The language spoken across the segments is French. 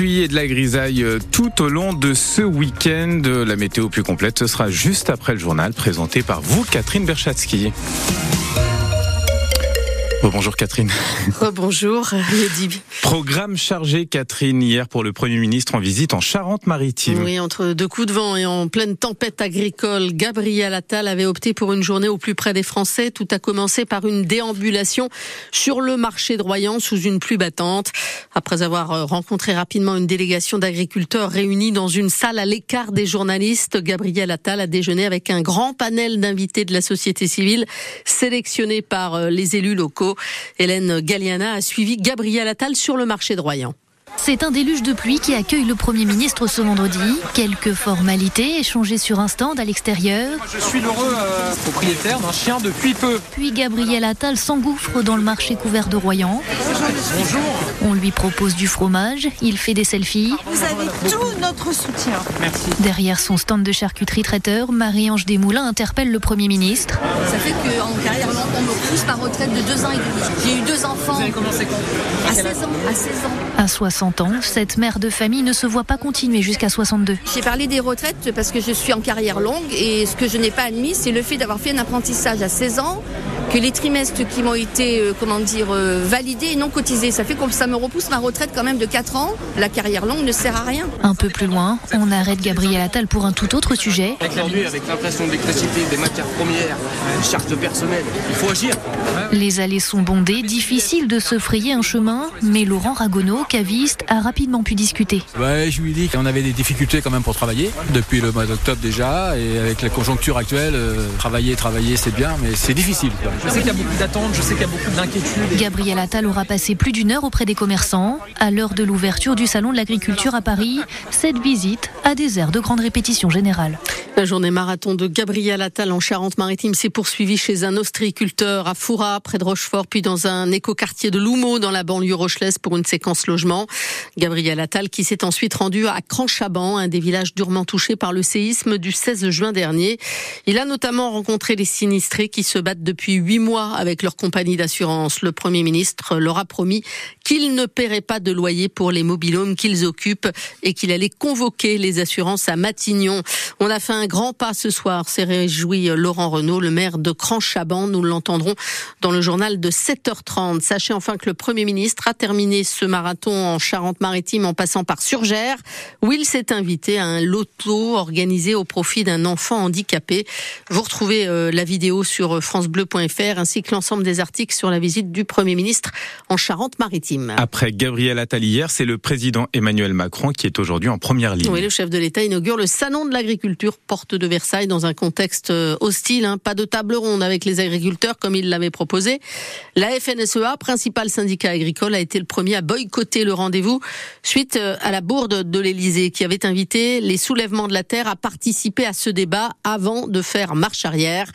et de la grisaille euh, tout au long de ce week-end. La météo plus complète, ce sera juste après le journal présenté par vous, Catherine Berchatsky. Bonjour Catherine. bonjour Lady. Programme chargé Catherine hier pour le Premier ministre en visite en Charente-Maritime. Oui, entre deux coups de vent et en pleine tempête agricole, Gabriel Attal avait opté pour une journée au plus près des Français. Tout a commencé par une déambulation sur le marché de Royan sous une pluie battante. Après avoir rencontré rapidement une délégation d'agriculteurs réunis dans une salle à l'écart des journalistes, Gabriel Attal a déjeuné avec un grand panel d'invités de la société civile sélectionnés par euh, les élus locaux. Hélène Galliana a suivi Gabriel Attal sur le marché de Royan. C'est un déluge de pluie qui accueille le Premier ministre ce vendredi. Quelques formalités échangées sur un stand à l'extérieur. Je suis l'heureux euh, propriétaire d'un chien depuis peu. Puis Gabriel Attal s'engouffre dans le marché couvert de Royan. Bonjour. On lui propose du fromage, il fait des selfies. Vous avez tout notre soutien. Merci. Derrière son stand de charcuterie traiteur, Marie-Ange Desmoulins interpelle le Premier ministre. Ça fait qu'en carrière longue, on me pousse ma retraite de deux ans et demi. J'ai eu deux enfants. Vous avez commencé quand? À 16 ans. À 16 ans. À 60 cette mère de famille ne se voit pas continuer jusqu'à 62. J'ai parlé des retraites parce que je suis en carrière longue et ce que je n'ai pas admis, c'est le fait d'avoir fait un apprentissage à 16 ans que les trimestres qui m'ont été, euh, comment dire, euh, validés et non cotisés. Ça fait que ça me repousse ma retraite quand même de 4 ans. La carrière longue ne sert à rien. Un peu plus loin, on arrête Gabriel Attal pour un tout autre sujet. Aujourd'hui, avec l'inflation de l'électricité, des matières premières, des charges de personnel, il faut agir. Les allées sont bondées, difficile de se frayer un chemin, mais Laurent Ragonneau, caviste, a rapidement pu discuter. Ouais, je lui dis qu'on avait des difficultés quand même pour travailler, depuis le mois d'octobre déjà, et avec la conjoncture actuelle, euh, travailler, travailler c'est bien, mais c'est difficile. quand même. Je sais qu'il y a beaucoup d'attentes, je sais qu'il y a beaucoup d'inquiétudes. Gabriel Attal aura passé plus d'une heure auprès des commerçants. À l'heure de l'ouverture du Salon de l'agriculture à Paris, cette visite a des airs de grande répétition générale. La journée marathon de Gabriel Attal en Charente-Maritime s'est poursuivie chez un ostréiculteur à Foura, près de Rochefort, puis dans un écoquartier de Loumeau, dans la banlieue rochelaise, pour une séquence logement. Gabriel Attal qui s'est ensuite rendu à Cranchaban, un des villages durement touchés par le séisme du 16 juin dernier. Il a notamment rencontré les sinistrés qui se battent depuis huit mois avec leur compagnie d'assurance. Le Premier ministre leur a promis qu'il ne paierait pas de loyer pour les mobilhomes qu'ils occupent et qu'il allait convoquer les assurances à Matignon. On a fait un grand pas ce soir, s'est réjoui Laurent Renault, le maire de Cranchaban. Nous l'entendrons dans le journal de 7h30. Sachez enfin que le Premier ministre a terminé ce marathon en Charente-Maritime en passant par Surgères, où il s'est invité à un loto organisé au profit d'un enfant handicapé. Vous retrouvez euh, la vidéo sur francebleu.fr ainsi que l'ensemble des articles sur la visite du Premier ministre en Charente-Maritime. Après Gabriel Attal hier, c'est le président Emmanuel Macron qui est aujourd'hui en première ligne. Oui, le chef de l'État inaugure le salon de l'agriculture porte de Versailles dans un contexte euh, hostile. Hein. Pas de table ronde avec les agriculteurs comme il l'avait proposé. La FNSEA, principal syndicat agricole, a été le premier à boycotter le rendez-vous suite euh, à la bourde de l'Élysée qui avait invité les soulèvements de la terre à participer à ce débat avant de faire marche arrière.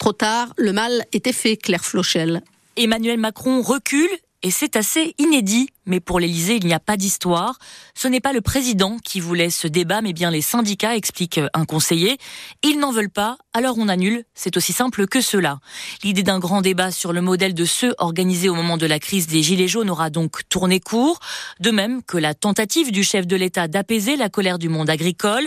Trop tard, le mal était fait, Claire Flochel. Emmanuel Macron recule et c'est assez inédit. Mais pour l'Élysée, il n'y a pas d'histoire. Ce n'est pas le président qui voulait ce débat, mais bien les syndicats, explique un conseiller. Ils n'en veulent pas, alors on annule. C'est aussi simple que cela. L'idée d'un grand débat sur le modèle de ceux organisés au moment de la crise des Gilets jaunes aura donc tourné court. De même que la tentative du chef de l'État d'apaiser la colère du monde agricole.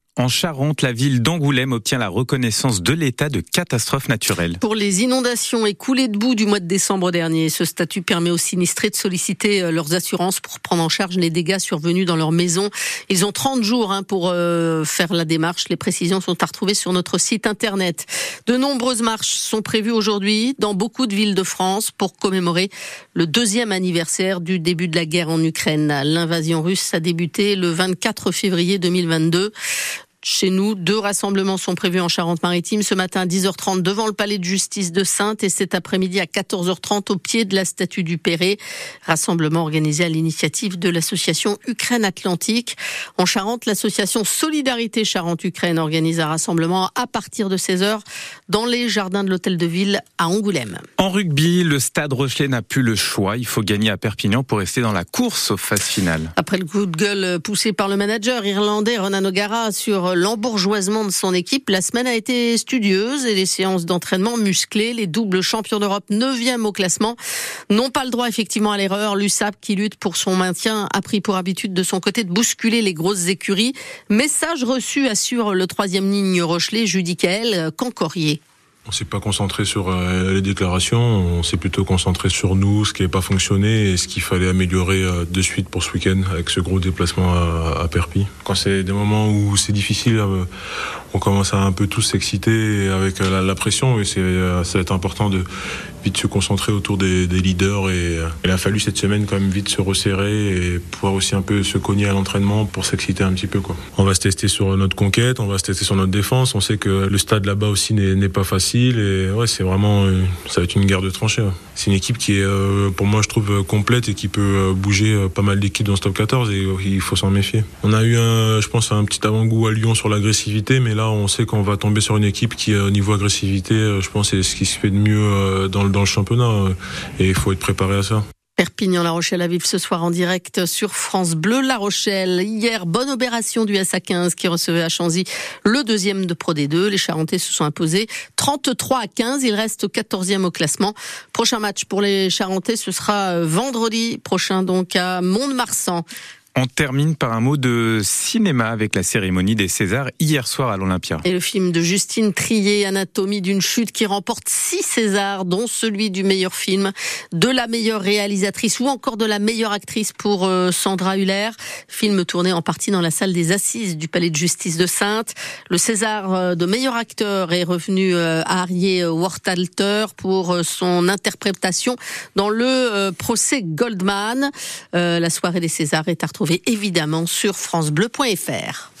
En Charente, la ville d'Angoulême obtient la reconnaissance de l'état de catastrophe naturelle. Pour les inondations et coulées de boue du mois de décembre dernier, ce statut permet aux sinistrés de solliciter euh, leurs assurances pour prendre en charge les dégâts survenus dans leur maison. Ils ont 30 jours hein, pour euh, faire la démarche. Les précisions sont à retrouver sur notre site internet. De nombreuses marches sont prévues aujourd'hui dans beaucoup de villes de France pour commémorer le deuxième anniversaire du début de la guerre en Ukraine. L'invasion russe a débuté le 24 février 2022. Chez nous. Deux rassemblements sont prévus en Charente-Maritime ce matin à 10h30 devant le palais de justice de Sainte et cet après-midi à 14h30 au pied de la statue du Perret. Rassemblement organisé à l'initiative de l'association Ukraine Atlantique. En Charente, l'association Solidarité Charente-Ukraine organise un rassemblement à partir de 16h dans les jardins de l'hôtel de ville à Angoulême. En rugby, le stade Rochelet n'a plus le choix. Il faut gagner à Perpignan pour rester dans la course aux phases finales. Après le coup de gueule poussé par le manager irlandais Ronan O'Gara sur l'embourgeoisement de son équipe, la semaine a été studieuse et les séances d'entraînement musclées. Les doubles champions d'Europe 9e au classement n'ont pas le droit effectivement à l'erreur. L'USAP qui lutte pour son maintien a pris pour habitude de son côté de bousculer les grosses écuries. Message reçu assure le troisième ligne Rochelet, Judicaël Cancorier. On s'est pas concentré sur euh, les déclarations, on s'est plutôt concentré sur nous, ce qui n'avait pas fonctionné et ce qu'il fallait améliorer euh, de suite pour ce week-end avec ce gros déplacement à, Perpi. Quand c'est des moments où c'est difficile, euh, on commence à un peu tous s'exciter avec la, pression et c'est ça va être important de vite se concentrer autour des, leaders et il a fallu cette semaine quand même vite se resserrer et pouvoir aussi un peu se cogner à l'entraînement pour s'exciter un petit peu quoi. On va se tester sur notre conquête, on va se tester sur notre défense. On sait que le stade là-bas aussi n'est pas facile et ouais, c'est vraiment euh, ça va être une guerre de tranchées. C'est une équipe qui est euh, pour moi je trouve complète et qui peut euh, bouger pas mal d'équipes dans ce top 14 et il faut s'en méfier. On a eu un, je pense un petit avant-goût à Lyon sur l'agressivité mais là on sait qu'on va tomber sur une équipe qui au niveau agressivité je pense c'est ce qui se fait de mieux dans le championnat et il faut être préparé à ça. Perpignan-La Rochelle à vivre ce soir en direct sur France Bleu La Rochelle. Hier, bonne opération du SA15 qui recevait à Chanzy le deuxième de Pro D2. Les Charentais se sont imposés 33 à 15. Il reste 14e au classement. Prochain match pour les Charentais, ce sera vendredi prochain donc à Mont-de-Marsan. On termine par un mot de cinéma avec la cérémonie des Césars hier soir à l'Olympia. Et le film de Justine Trier, Anatomie d'une chute, qui remporte six Césars, dont celui du meilleur film, de la meilleure réalisatrice ou encore de la meilleure actrice pour euh, Sandra Huller. Film tourné en partie dans la salle des assises du Palais de Justice de Sainte. Le César euh, de meilleur acteur est revenu euh, à Harriet Wartalter pour son interprétation dans le procès Goldman. La soirée des Césars est à retrouver évidemment sur francebleu.fr.